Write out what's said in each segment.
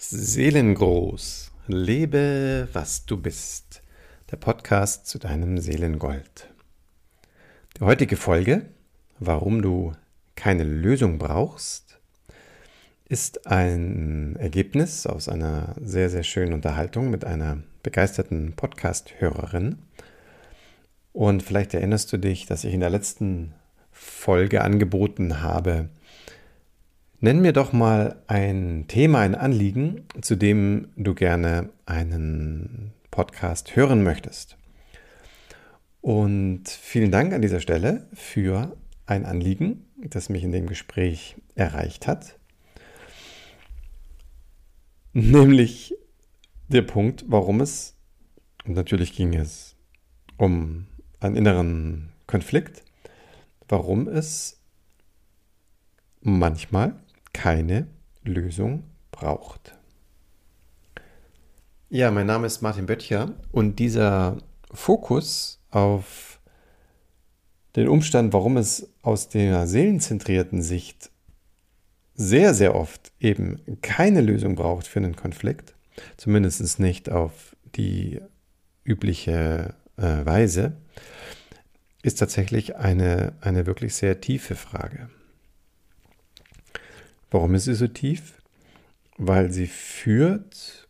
Seelengroß. Lebe, was du bist. Der Podcast zu deinem Seelengold. Die heutige Folge, warum du keine Lösung brauchst, ist ein Ergebnis aus einer sehr, sehr schönen Unterhaltung mit einer begeisterten Podcast-Hörerin. Und vielleicht erinnerst du dich, dass ich in der letzten Folge angeboten habe, Nenn mir doch mal ein Thema, ein Anliegen, zu dem du gerne einen Podcast hören möchtest. Und vielen Dank an dieser Stelle für ein Anliegen, das mich in dem Gespräch erreicht hat. Nämlich der Punkt, warum es, und natürlich ging es um einen inneren Konflikt, warum es manchmal keine Lösung braucht. Ja, mein Name ist Martin Böttcher und dieser Fokus auf den Umstand, warum es aus der seelenzentrierten Sicht sehr, sehr oft eben keine Lösung braucht für einen Konflikt, zumindest nicht auf die übliche äh, Weise, ist tatsächlich eine, eine wirklich sehr tiefe Frage. Warum ist sie so tief? Weil sie führt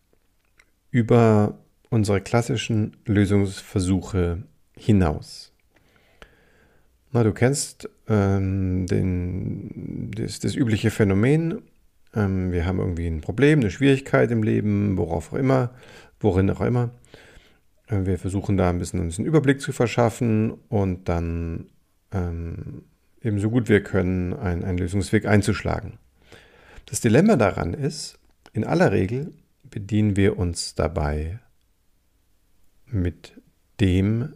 über unsere klassischen Lösungsversuche hinaus. Na, du kennst ähm, den, das, das, übliche Phänomen. Ähm, wir haben irgendwie ein Problem, eine Schwierigkeit im Leben, worauf auch immer, worin auch immer. Äh, wir versuchen da ein bisschen uns einen Überblick zu verschaffen und dann ähm, eben so gut wir können einen, einen Lösungsweg einzuschlagen. Das Dilemma daran ist, in aller Regel bedienen wir uns dabei mit dem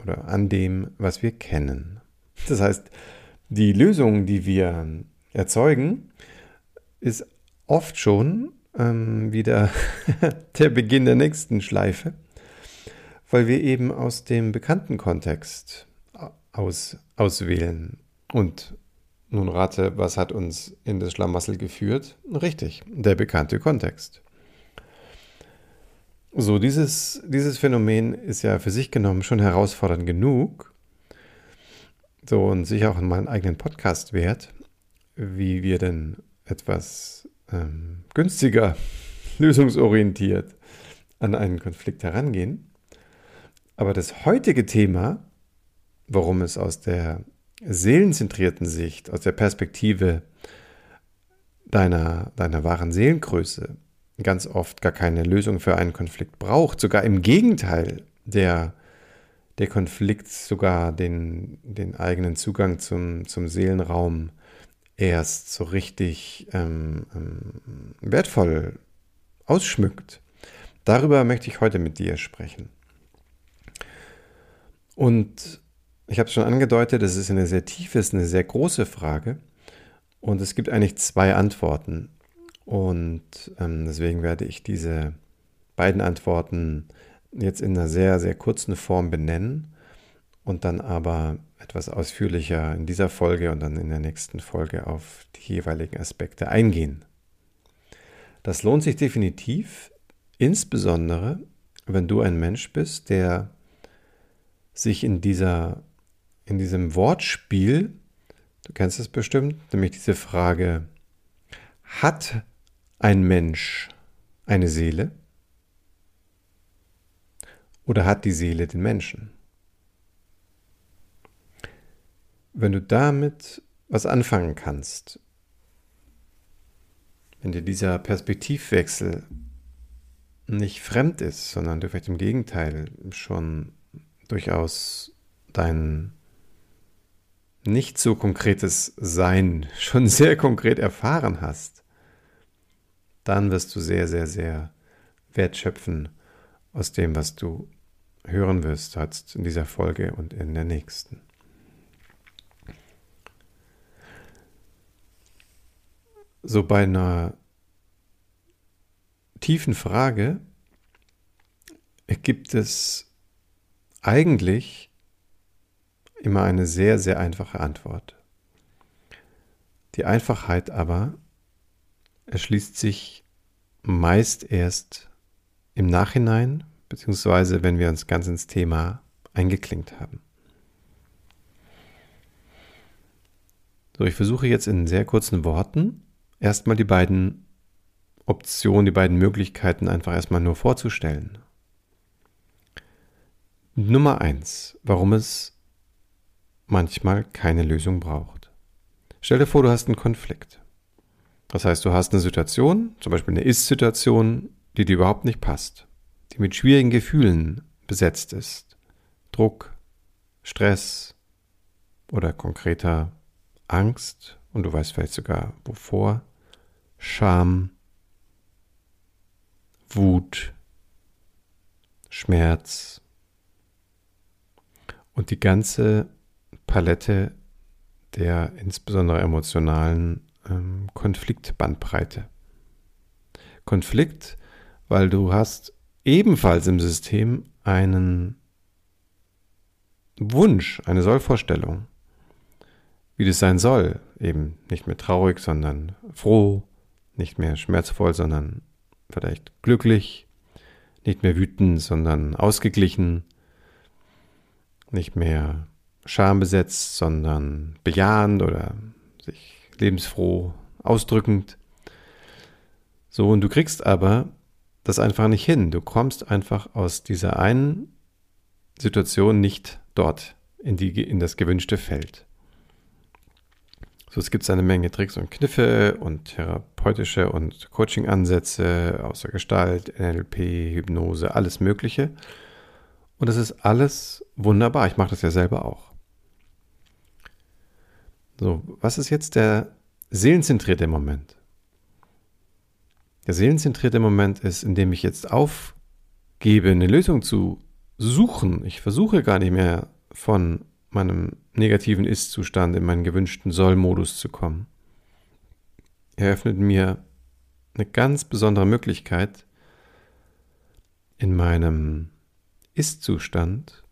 oder an dem, was wir kennen. Das heißt, die Lösung, die wir erzeugen, ist oft schon ähm, wieder der Beginn der nächsten Schleife, weil wir eben aus dem bekannten Kontext aus, auswählen und nun rate, was hat uns in das Schlamassel geführt? Richtig, der bekannte Kontext. So, dieses, dieses Phänomen ist ja für sich genommen schon herausfordernd genug. So, und sicher auch in meinem eigenen Podcast wert, wie wir denn etwas ähm, günstiger, lösungsorientiert an einen Konflikt herangehen. Aber das heutige Thema, warum es aus der seelenzentrierten Sicht, aus der Perspektive deiner, deiner wahren Seelengröße ganz oft gar keine Lösung für einen Konflikt braucht. Sogar im Gegenteil, der, der Konflikt sogar den, den eigenen Zugang zum, zum Seelenraum erst so richtig ähm, ähm, wertvoll ausschmückt. Darüber möchte ich heute mit dir sprechen. Und ich habe es schon angedeutet, es ist eine sehr tiefe, es ist eine sehr große Frage. Und es gibt eigentlich zwei Antworten. Und ähm, deswegen werde ich diese beiden Antworten jetzt in einer sehr, sehr kurzen Form benennen und dann aber etwas ausführlicher in dieser Folge und dann in der nächsten Folge auf die jeweiligen Aspekte eingehen. Das lohnt sich definitiv, insbesondere wenn du ein Mensch bist, der sich in dieser in diesem Wortspiel, du kennst es bestimmt, nämlich diese Frage, hat ein Mensch eine Seele? Oder hat die Seele den Menschen? Wenn du damit was anfangen kannst, wenn dir dieser Perspektivwechsel nicht fremd ist, sondern du vielleicht im Gegenteil schon durchaus deinen nicht so konkretes Sein schon sehr konkret erfahren hast, dann wirst du sehr, sehr, sehr wertschöpfen aus dem, was du hören wirst jetzt in dieser Folge und in der nächsten. So bei einer tiefen Frage gibt es eigentlich immer eine sehr, sehr einfache Antwort. Die Einfachheit aber erschließt sich meist erst im Nachhinein, beziehungsweise wenn wir uns ganz ins Thema eingeklinkt haben. So, ich versuche jetzt in sehr kurzen Worten erstmal die beiden Optionen, die beiden Möglichkeiten einfach erstmal nur vorzustellen. Nummer eins, warum es manchmal keine Lösung braucht. Stell dir vor, du hast einen Konflikt. Das heißt, du hast eine Situation, zum Beispiel eine Ist-Situation, die dir überhaupt nicht passt, die mit schwierigen Gefühlen besetzt ist. Druck, Stress oder konkreter Angst und du weißt vielleicht sogar wovor, Scham, Wut, Schmerz und die ganze Palette der insbesondere emotionalen ähm, Konfliktbandbreite. Konflikt, weil du hast ebenfalls im System einen Wunsch, eine Sollvorstellung, wie das sein soll. Eben nicht mehr traurig, sondern froh, nicht mehr schmerzvoll, sondern vielleicht glücklich, nicht mehr wütend, sondern ausgeglichen, nicht mehr schambesetzt, sondern bejahend oder sich lebensfroh ausdrückend. So, und du kriegst aber das einfach nicht hin. Du kommst einfach aus dieser einen Situation nicht dort in, die, in das gewünschte Feld. So, es gibt eine Menge Tricks und Kniffe und therapeutische und Coaching-Ansätze außer Gestalt, NLP, Hypnose, alles Mögliche. Und das ist alles wunderbar. Ich mache das ja selber auch. So, was ist jetzt der seelenzentrierte Moment? Der seelenzentrierte Moment ist, in dem ich jetzt aufgebe, eine Lösung zu suchen. Ich versuche gar nicht mehr von meinem negativen Ist-Zustand in meinen gewünschten Soll-Modus zu kommen. Er öffnet mir eine ganz besondere Möglichkeit, in meinem Ist-Zustand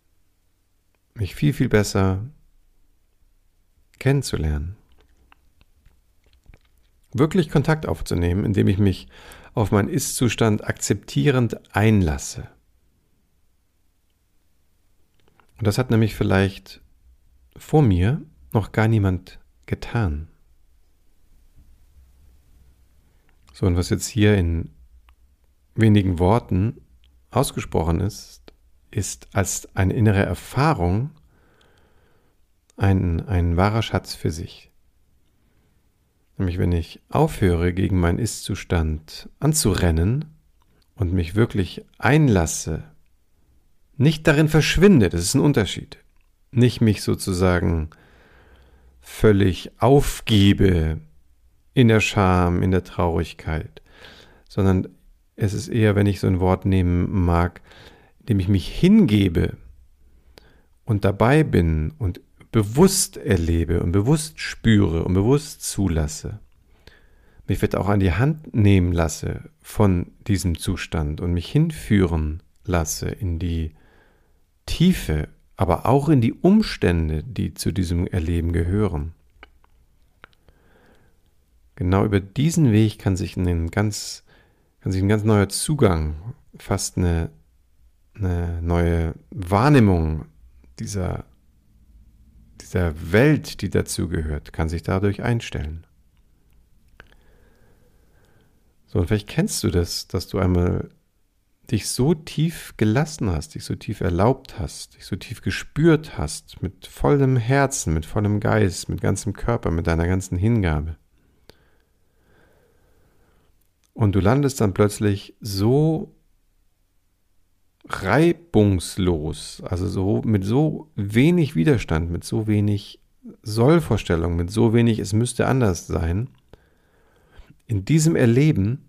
mich viel, viel besser kennenzulernen. Wirklich Kontakt aufzunehmen, indem ich mich auf meinen Ist-Zustand akzeptierend einlasse. Und das hat nämlich vielleicht vor mir noch gar niemand getan. So, und was jetzt hier in wenigen Worten ausgesprochen ist, ist als eine innere Erfahrung ein, ein wahrer Schatz für sich. Nämlich wenn ich aufhöre, gegen meinen Ist-Zustand anzurennen und mich wirklich einlasse, nicht darin verschwinde, das ist ein Unterschied. Nicht mich sozusagen völlig aufgebe in der Scham, in der Traurigkeit, sondern es ist eher, wenn ich so ein Wort nehmen mag, indem ich mich hingebe und dabei bin und bewusst erlebe und bewusst spüre und bewusst zulasse, mich vielleicht auch an die Hand nehmen lasse von diesem Zustand und mich hinführen lasse in die Tiefe, aber auch in die Umstände, die zu diesem Erleben gehören. Genau über diesen Weg kann sich ein ganz, kann sich ein ganz neuer Zugang, fast eine, eine neue Wahrnehmung dieser dieser Welt, die dazugehört, kann sich dadurch einstellen. So, und vielleicht kennst du das, dass du einmal dich so tief gelassen hast, dich so tief erlaubt hast, dich so tief gespürt hast, mit vollem Herzen, mit vollem Geist, mit ganzem Körper, mit deiner ganzen Hingabe. Und du landest dann plötzlich so reibungslos, also so mit so wenig Widerstand, mit so wenig Sollvorstellung, mit so wenig es müsste anders sein, in diesem Erleben,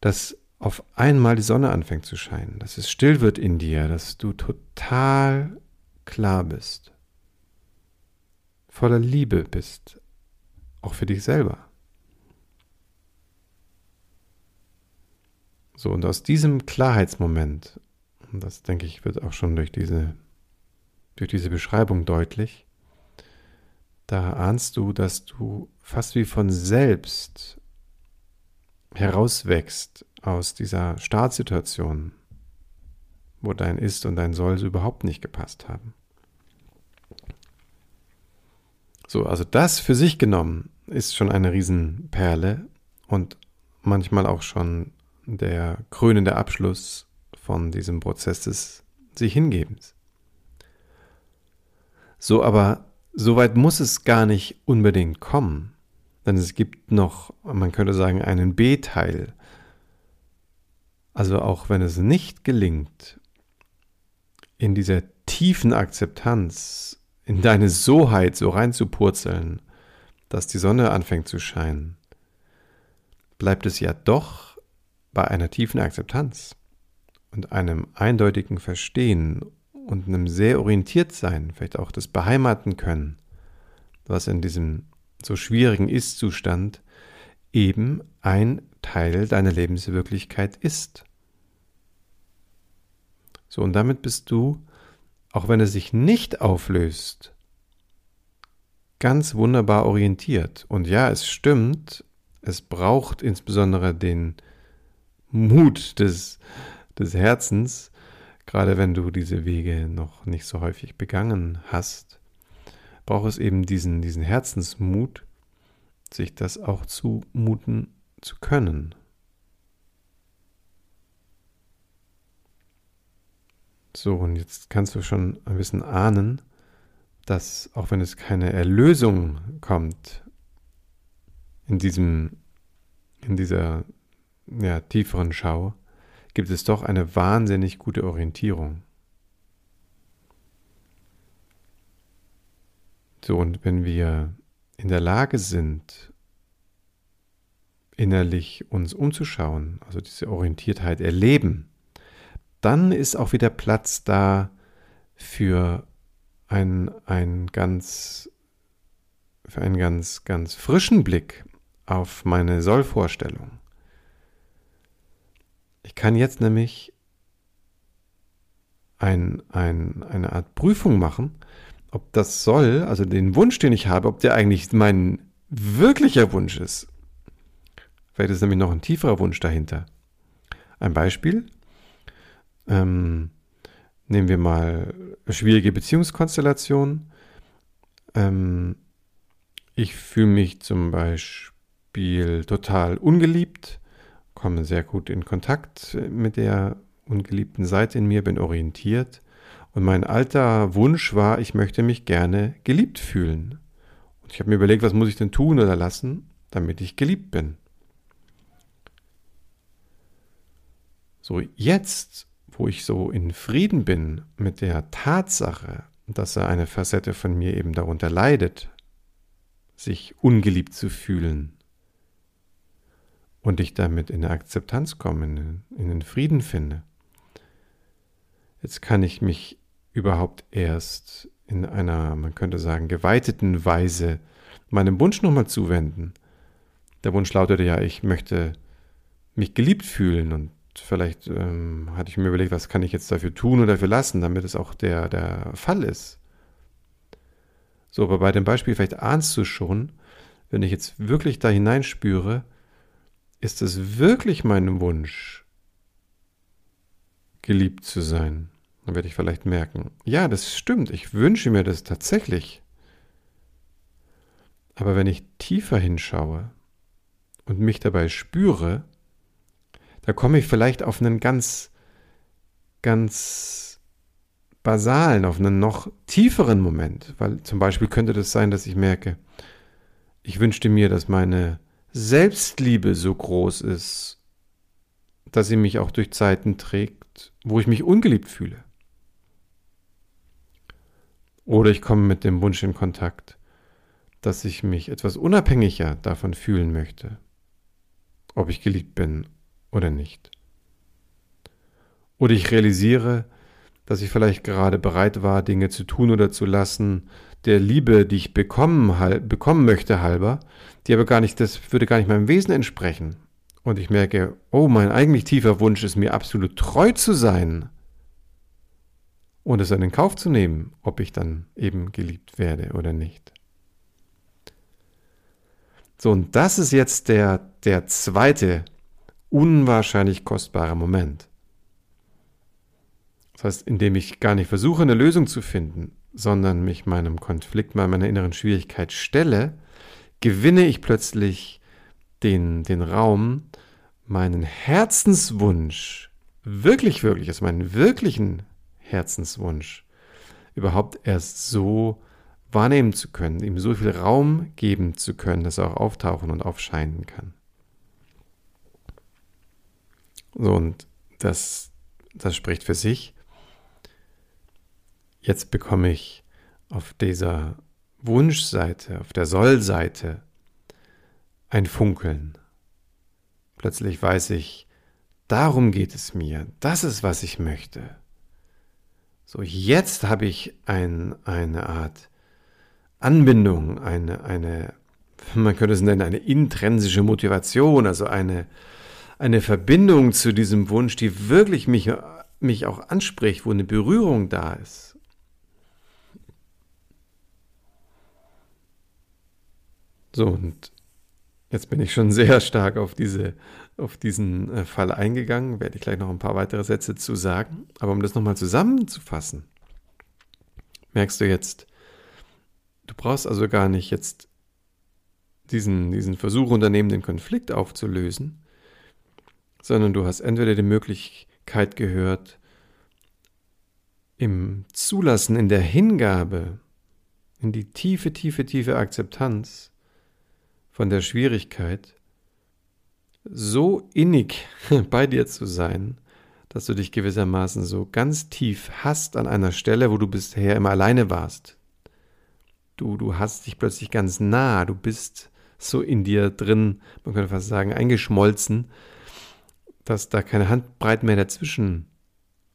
dass auf einmal die Sonne anfängt zu scheinen, dass es still wird in dir, dass du total klar bist, voller Liebe bist, auch für dich selber. So, und aus diesem Klarheitsmoment und das, denke ich, wird auch schon durch diese, durch diese Beschreibung deutlich. Da ahnst du, dass du fast wie von selbst herauswächst aus dieser Startsituation, wo dein Ist und dein Soll so überhaupt nicht gepasst haben. So, also das für sich genommen ist schon eine Riesenperle und manchmal auch schon der krönende Abschluss von diesem Prozess des sich Hingebens. So, aber so weit muss es gar nicht unbedingt kommen, denn es gibt noch, man könnte sagen, einen B-Teil. Also auch wenn es nicht gelingt, in dieser tiefen Akzeptanz, in deine Soheit so reinzupurzeln, dass die Sonne anfängt zu scheinen, bleibt es ja doch bei einer tiefen Akzeptanz und einem eindeutigen Verstehen und einem sehr orientiert sein, vielleicht auch das beheimaten können, was in diesem so schwierigen Ist-Zustand eben ein Teil deiner Lebenswirklichkeit ist. So, und damit bist du, auch wenn es sich nicht auflöst, ganz wunderbar orientiert. Und ja, es stimmt, es braucht insbesondere den Mut des, des Herzens, gerade wenn du diese Wege noch nicht so häufig begangen hast, braucht es eben diesen, diesen Herzensmut, sich das auch zumuten zu können. So, und jetzt kannst du schon ein bisschen ahnen, dass auch wenn es keine Erlösung kommt in diesem, in dieser ja, tieferen Schau, gibt es doch eine wahnsinnig gute Orientierung. So, und wenn wir in der Lage sind, innerlich uns umzuschauen, also diese Orientiertheit erleben, dann ist auch wieder Platz da für ein, ein ganz, für einen ganz, ganz frischen Blick auf meine Sollvorstellung. Ich kann jetzt nämlich ein, ein, eine Art Prüfung machen, ob das soll, also den Wunsch, den ich habe, ob der eigentlich mein wirklicher Wunsch ist. Vielleicht ist nämlich noch ein tieferer Wunsch dahinter. Ein Beispiel. Ähm, nehmen wir mal schwierige Beziehungskonstellation. Ähm, ich fühle mich zum Beispiel total ungeliebt, komme sehr gut in Kontakt mit der ungeliebten Seite in mir, bin orientiert. Und mein alter Wunsch war, ich möchte mich gerne geliebt fühlen. Und ich habe mir überlegt, was muss ich denn tun oder lassen, damit ich geliebt bin. So, jetzt, wo ich so in Frieden bin mit der Tatsache, dass er eine Facette von mir eben darunter leidet, sich ungeliebt zu fühlen, und ich damit in eine Akzeptanz komme, in, den Frieden finde. Jetzt kann ich mich überhaupt erst in einer, man könnte sagen, geweiteten Weise meinem Wunsch nochmal zuwenden. Der Wunsch lautete ja, ich möchte mich geliebt fühlen und vielleicht ähm, hatte ich mir überlegt, was kann ich jetzt dafür tun oder dafür lassen, damit es auch der, der Fall ist. So, aber bei dem Beispiel, vielleicht ahnst du schon, wenn ich jetzt wirklich da hineinspüre, ist es wirklich mein Wunsch, geliebt zu sein? Dann werde ich vielleicht merken, ja, das stimmt, ich wünsche mir das tatsächlich. Aber wenn ich tiefer hinschaue und mich dabei spüre, da komme ich vielleicht auf einen ganz, ganz basalen, auf einen noch tieferen Moment. Weil zum Beispiel könnte das sein, dass ich merke, ich wünschte mir, dass meine Selbstliebe so groß ist, dass sie mich auch durch Zeiten trägt, wo ich mich ungeliebt fühle. Oder ich komme mit dem Wunsch in Kontakt, dass ich mich etwas unabhängiger davon fühlen möchte, ob ich geliebt bin oder nicht. Oder ich realisiere, dass ich vielleicht gerade bereit war, Dinge zu tun oder zu lassen, der Liebe, die ich bekommen, bekommen möchte, halber, die aber gar nicht, das würde gar nicht meinem Wesen entsprechen. Und ich merke, oh, mein eigentlich tiefer Wunsch ist mir absolut treu zu sein und es in den Kauf zu nehmen, ob ich dann eben geliebt werde oder nicht. So, und das ist jetzt der, der zweite unwahrscheinlich kostbarer Moment. Das heißt, indem ich gar nicht versuche, eine Lösung zu finden, sondern mich meinem Konflikt, meiner inneren Schwierigkeit stelle, gewinne ich plötzlich den, den Raum, meinen Herzenswunsch, wirklich, wirklich, also meinen wirklichen Herzenswunsch, überhaupt erst so wahrnehmen zu können, ihm so viel Raum geben zu können, dass er auch auftauchen und aufscheinen kann. So, und das, das spricht für sich. Jetzt bekomme ich auf dieser Wunschseite, auf der Sollseite ein Funkeln. Plötzlich weiß ich, darum geht es mir, das ist, was ich möchte. So, jetzt habe ich ein, eine Art Anbindung, eine, eine, man könnte es nennen, eine intrinsische Motivation, also eine, eine Verbindung zu diesem Wunsch, die wirklich mich, mich auch anspricht, wo eine Berührung da ist. So, und jetzt bin ich schon sehr stark auf, diese, auf diesen äh, Fall eingegangen, werde ich gleich noch ein paar weitere Sätze zu sagen. Aber um das nochmal zusammenzufassen, merkst du jetzt, Du brauchst also gar nicht jetzt diesen, diesen Versuch unternehmen, den Konflikt aufzulösen, sondern du hast entweder die Möglichkeit gehört, im Zulassen, in der Hingabe, in die tiefe, tiefe, tiefe Akzeptanz von der Schwierigkeit, so innig bei dir zu sein, dass du dich gewissermaßen so ganz tief hast an einer Stelle, wo du bisher immer alleine warst, Du, du hast dich plötzlich ganz nah, du bist so in dir drin, man könnte fast sagen, eingeschmolzen, dass da keine Handbreit mehr dazwischen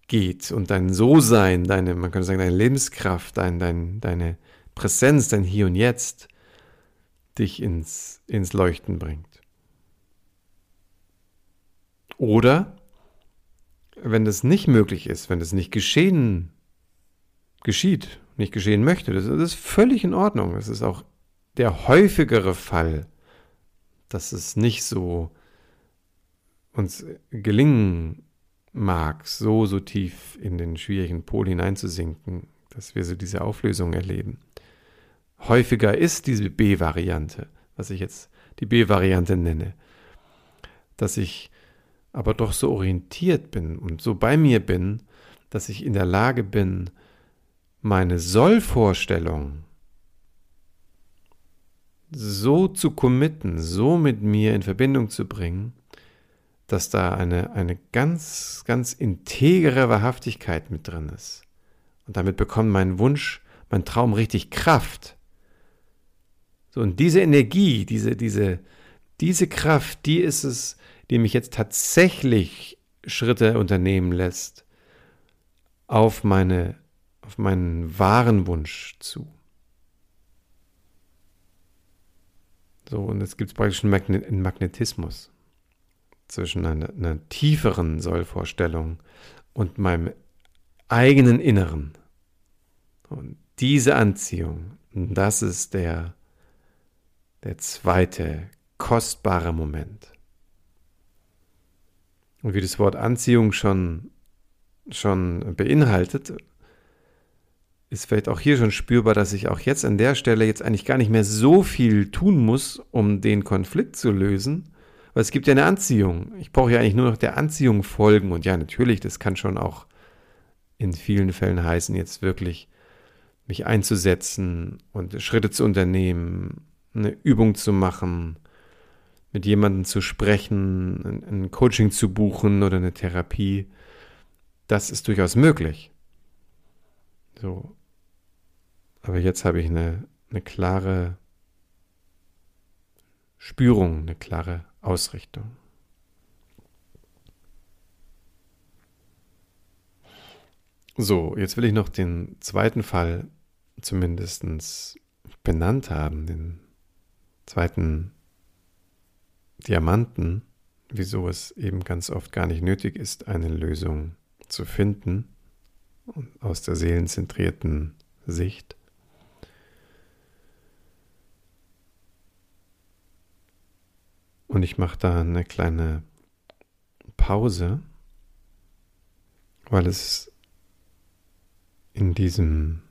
geht und dein So-Sein, deine, man könnte sagen, deine Lebenskraft, dein, dein, deine Präsenz, dein Hier und Jetzt dich ins, ins Leuchten bringt. Oder wenn das nicht möglich ist, wenn das nicht geschehen geschieht, nicht geschehen möchte. Das, ist völlig in Ordnung. Es ist auch der häufigere Fall, dass es nicht so uns gelingen mag, so, so tief in den schwierigen Pol hineinzusinken, dass wir so diese Auflösung erleben. Häufiger ist diese B-Variante, was ich jetzt die B-Variante nenne, dass ich aber doch so orientiert bin und so bei mir bin, dass ich in der Lage bin, meine Sollvorstellung so zu committen, so mit mir in Verbindung zu bringen, dass da eine, eine ganz, ganz integere Wahrhaftigkeit mit drin ist. Und damit bekommt mein Wunsch, mein Traum richtig Kraft. So, und diese Energie, diese, diese, diese Kraft, die ist es, die mich jetzt tatsächlich Schritte unternehmen lässt auf meine auf meinen wahren Wunsch zu. So, und es gibt praktisch einen Magnetismus zwischen einer, einer tieferen Sollvorstellung und meinem eigenen Inneren. Und diese Anziehung, das ist der, der zweite kostbare Moment. Und wie das Wort Anziehung schon, schon beinhaltet, ist vielleicht auch hier schon spürbar, dass ich auch jetzt an der Stelle jetzt eigentlich gar nicht mehr so viel tun muss, um den Konflikt zu lösen, weil es gibt ja eine Anziehung. Ich brauche ja eigentlich nur noch der Anziehung folgen und ja, natürlich, das kann schon auch in vielen Fällen heißen, jetzt wirklich mich einzusetzen und Schritte zu unternehmen, eine Übung zu machen, mit jemandem zu sprechen, ein Coaching zu buchen oder eine Therapie. Das ist durchaus möglich. So, aber jetzt habe ich eine, eine klare Spürung, eine klare Ausrichtung. So, jetzt will ich noch den zweiten Fall zumindest benannt haben, den zweiten Diamanten, wieso es eben ganz oft gar nicht nötig ist, eine Lösung zu finden aus der seelenzentrierten Sicht. Und ich mache da eine kleine Pause, weil es in diesem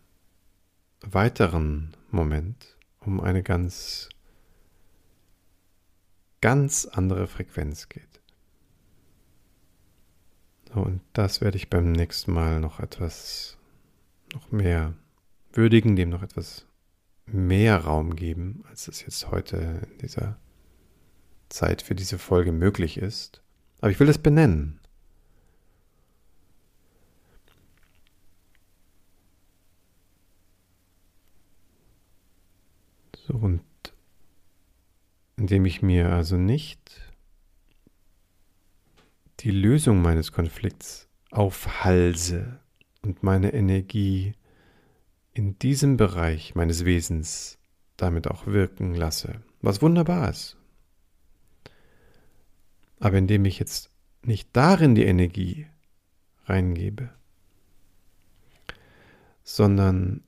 weiteren Moment um eine ganz, ganz andere Frequenz geht. Und das werde ich beim nächsten Mal noch etwas, noch mehr würdigen, dem noch etwas mehr Raum geben, als es jetzt heute in dieser Zeit für diese Folge möglich ist. Aber ich will es benennen. So, und indem ich mir also nicht die Lösung meines Konflikts aufhalse und meine Energie in diesem Bereich meines Wesens damit auch wirken lasse, was wunderbar ist. Aber indem ich jetzt nicht darin die Energie reingebe, sondern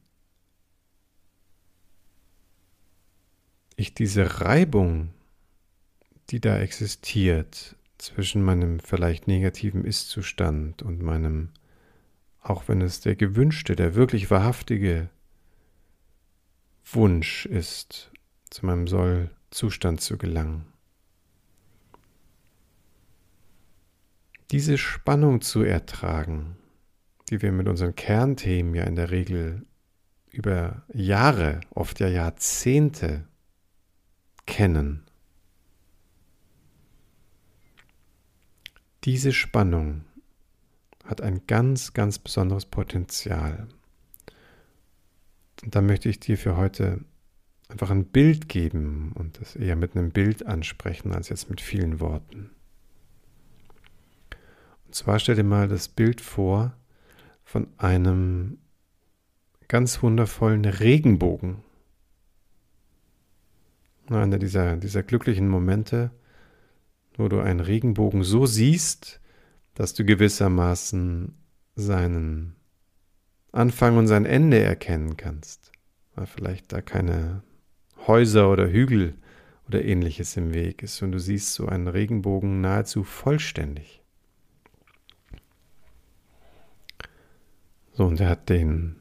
ich diese Reibung, die da existiert, zwischen meinem vielleicht negativen Ist-Zustand und meinem, auch wenn es der gewünschte, der wirklich wahrhaftige Wunsch ist, zu meinem Soll-Zustand zu gelangen. Diese Spannung zu ertragen, die wir mit unseren Kernthemen ja in der Regel über Jahre, oft ja Jahrzehnte kennen, Diese Spannung hat ein ganz, ganz besonderes Potenzial. Und da möchte ich dir für heute einfach ein Bild geben und das eher mit einem Bild ansprechen als jetzt mit vielen Worten. Und zwar stell dir mal das Bild vor von einem ganz wundervollen Regenbogen. Einer dieser, dieser glücklichen Momente, wo du einen Regenbogen so siehst, dass du gewissermaßen seinen Anfang und sein Ende erkennen kannst, weil vielleicht da keine Häuser oder Hügel oder ähnliches im Weg ist und du siehst so einen Regenbogen nahezu vollständig. So, und er hat den,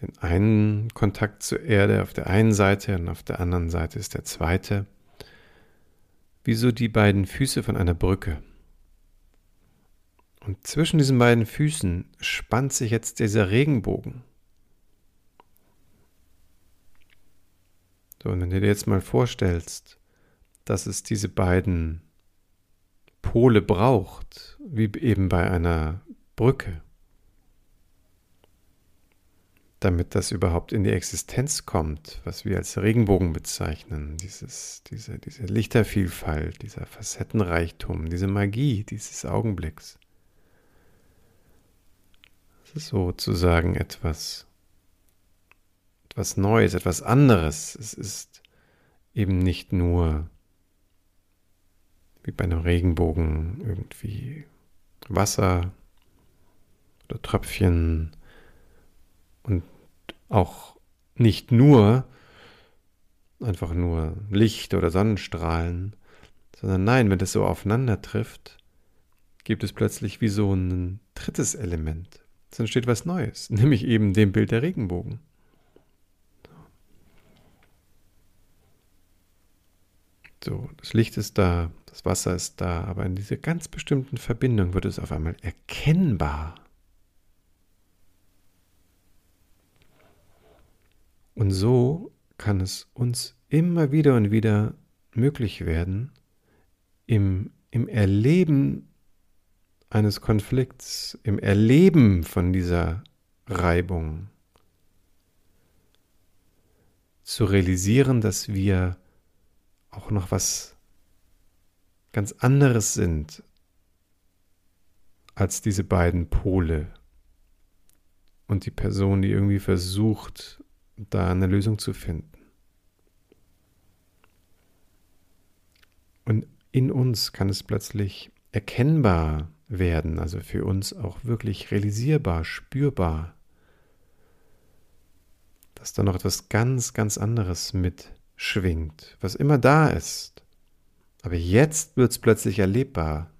den einen Kontakt zur Erde auf der einen Seite und auf der anderen Seite ist der zweite wie so die beiden Füße von einer Brücke. Und zwischen diesen beiden Füßen spannt sich jetzt dieser Regenbogen. So, und wenn du dir jetzt mal vorstellst, dass es diese beiden Pole braucht, wie eben bei einer Brücke, damit das überhaupt in die Existenz kommt, was wir als Regenbogen bezeichnen, dieses, diese, diese Lichtervielfalt, dieser Facettenreichtum, diese Magie dieses Augenblicks. Es ist sozusagen etwas, etwas Neues, etwas anderes. Es ist eben nicht nur wie bei einem Regenbogen irgendwie Wasser oder Tröpfchen und auch nicht nur einfach nur Licht oder Sonnenstrahlen, sondern nein, wenn das so aufeinander trifft, gibt es plötzlich wie so ein drittes Element. Es entsteht was Neues, nämlich eben dem Bild der Regenbogen. So, das Licht ist da, das Wasser ist da, aber in dieser ganz bestimmten Verbindung wird es auf einmal erkennbar. Und so kann es uns immer wieder und wieder möglich werden, im, im Erleben eines Konflikts, im Erleben von dieser Reibung zu realisieren, dass wir auch noch was ganz anderes sind als diese beiden Pole und die Person, die irgendwie versucht, da eine Lösung zu finden. Und in uns kann es plötzlich erkennbar werden, also für uns auch wirklich realisierbar, spürbar, dass da noch etwas ganz, ganz anderes mitschwingt, was immer da ist. Aber jetzt wird es plötzlich erlebbar.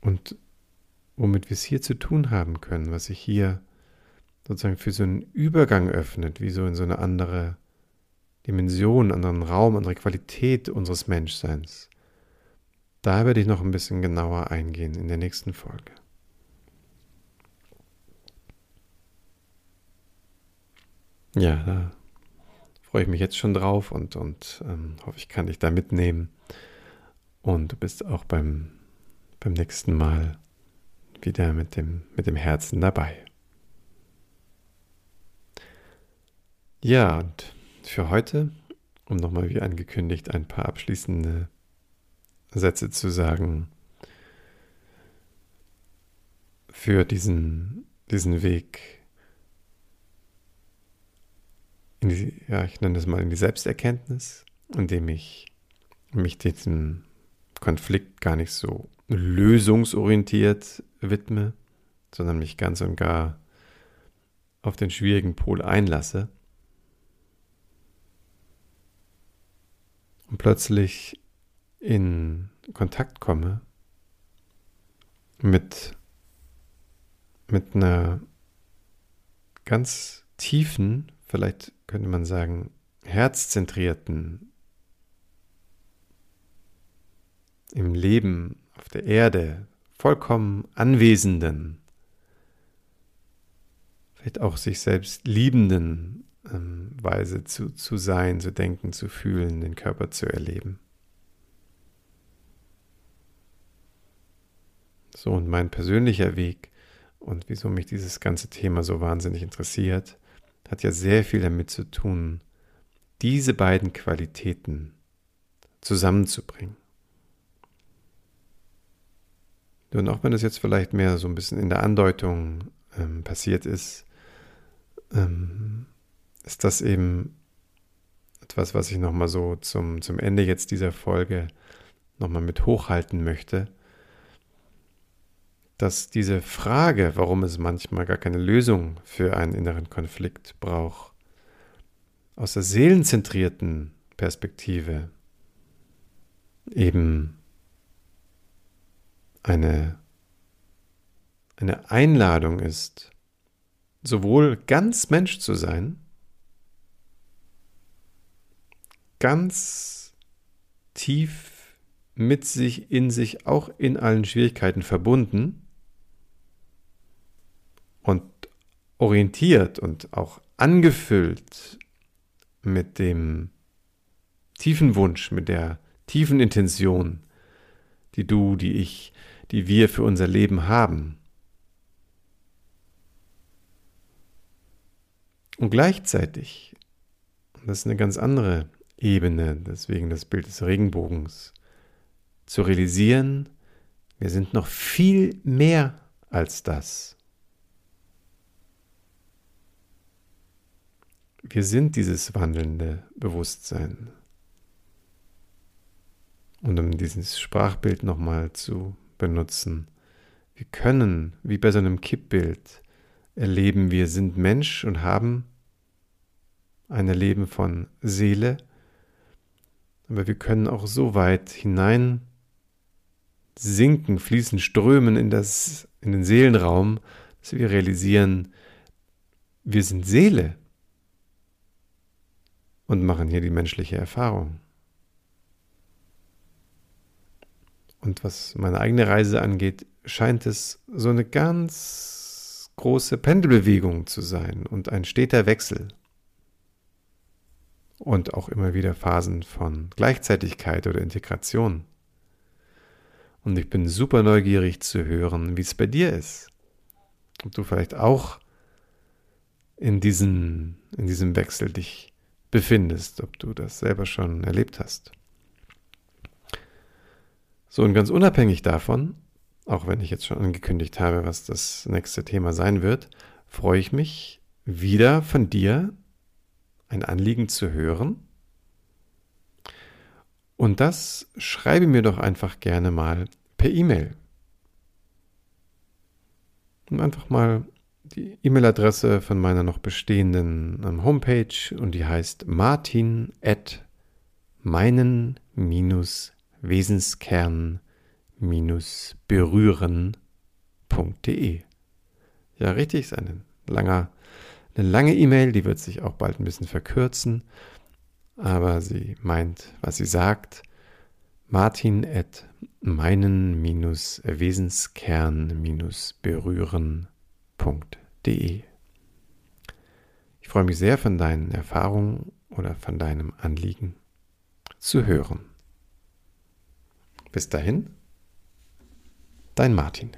Und womit wir es hier zu tun haben können, was sich hier sozusagen für so einen Übergang öffnet, wie so in so eine andere Dimension, anderen Raum, andere Qualität unseres Menschseins. Da werde ich noch ein bisschen genauer eingehen in der nächsten Folge. Ja, da freue ich mich jetzt schon drauf und, und ähm, hoffe, ich kann dich da mitnehmen. Und du bist auch beim, beim nächsten Mal wieder mit dem, mit dem Herzen dabei. Ja, und für heute, um nochmal wie angekündigt ein paar abschließende Sätze zu sagen, für diesen, diesen Weg in die, ja, ich nenne das mal in die Selbsterkenntnis, indem ich mich diesem Konflikt gar nicht so lösungsorientiert widme, sondern mich ganz und gar auf den schwierigen Pol einlasse. Und plötzlich in Kontakt komme mit, mit einer ganz tiefen, vielleicht könnte man sagen, herzzentrierten, im Leben auf der Erde vollkommen anwesenden, vielleicht auch sich selbst liebenden ähm, Weise zu, zu sein, zu denken, zu fühlen, den Körper zu erleben. So, und mein persönlicher Weg und wieso mich dieses ganze Thema so wahnsinnig interessiert, hat ja sehr viel damit zu tun, diese beiden Qualitäten zusammenzubringen. Und auch wenn es jetzt vielleicht mehr so ein bisschen in der Andeutung ähm, passiert ist, ähm, ist das eben etwas, was ich nochmal so zum, zum Ende jetzt dieser Folge nochmal mit hochhalten möchte, dass diese Frage, warum es manchmal gar keine Lösung für einen inneren Konflikt braucht, aus der seelenzentrierten Perspektive eben eine, eine Einladung ist, sowohl ganz Mensch zu sein, ganz tief mit sich, in sich, auch in allen Schwierigkeiten verbunden, und orientiert und auch angefüllt mit dem tiefen Wunsch, mit der tiefen Intention, die du, die ich, die wir für unser Leben haben. Und gleichzeitig, das ist eine ganz andere Ebene, deswegen das Bild des Regenbogens, zu realisieren, wir sind noch viel mehr als das. Wir sind dieses wandelnde Bewusstsein. Und um dieses Sprachbild nochmal zu benutzen, wir können, wie bei so einem Kippbild, erleben, wir sind Mensch und haben ein Erleben von Seele, aber wir können auch so weit hinein sinken, fließen, strömen in, das, in den Seelenraum, dass wir realisieren, wir sind Seele und machen hier die menschliche Erfahrung. Und was meine eigene Reise angeht, scheint es so eine ganz große Pendelbewegung zu sein und ein steter Wechsel. Und auch immer wieder Phasen von Gleichzeitigkeit oder Integration. Und ich bin super neugierig zu hören, wie es bei dir ist. Ob du vielleicht auch in, diesen, in diesem Wechsel dich befindest, ob du das selber schon erlebt hast. So, und ganz unabhängig davon, auch wenn ich jetzt schon angekündigt habe, was das nächste Thema sein wird, freue ich mich wieder von dir ein Anliegen zu hören. Und das schreibe mir doch einfach gerne mal per E-Mail. Und einfach mal die E-Mail-Adresse von meiner noch bestehenden ähm, Homepage und die heißt martin at meinen-wesenskern mein-berühren.de. Ja, richtig, ist ein langer, eine lange E-Mail, die wird sich auch bald ein bisschen verkürzen, aber sie meint, was sie sagt. Martin at meinen-wesenskern-berühren.de. Ich freue mich sehr von deinen Erfahrungen oder von deinem Anliegen zu hören. Bis dahin, dein Martin.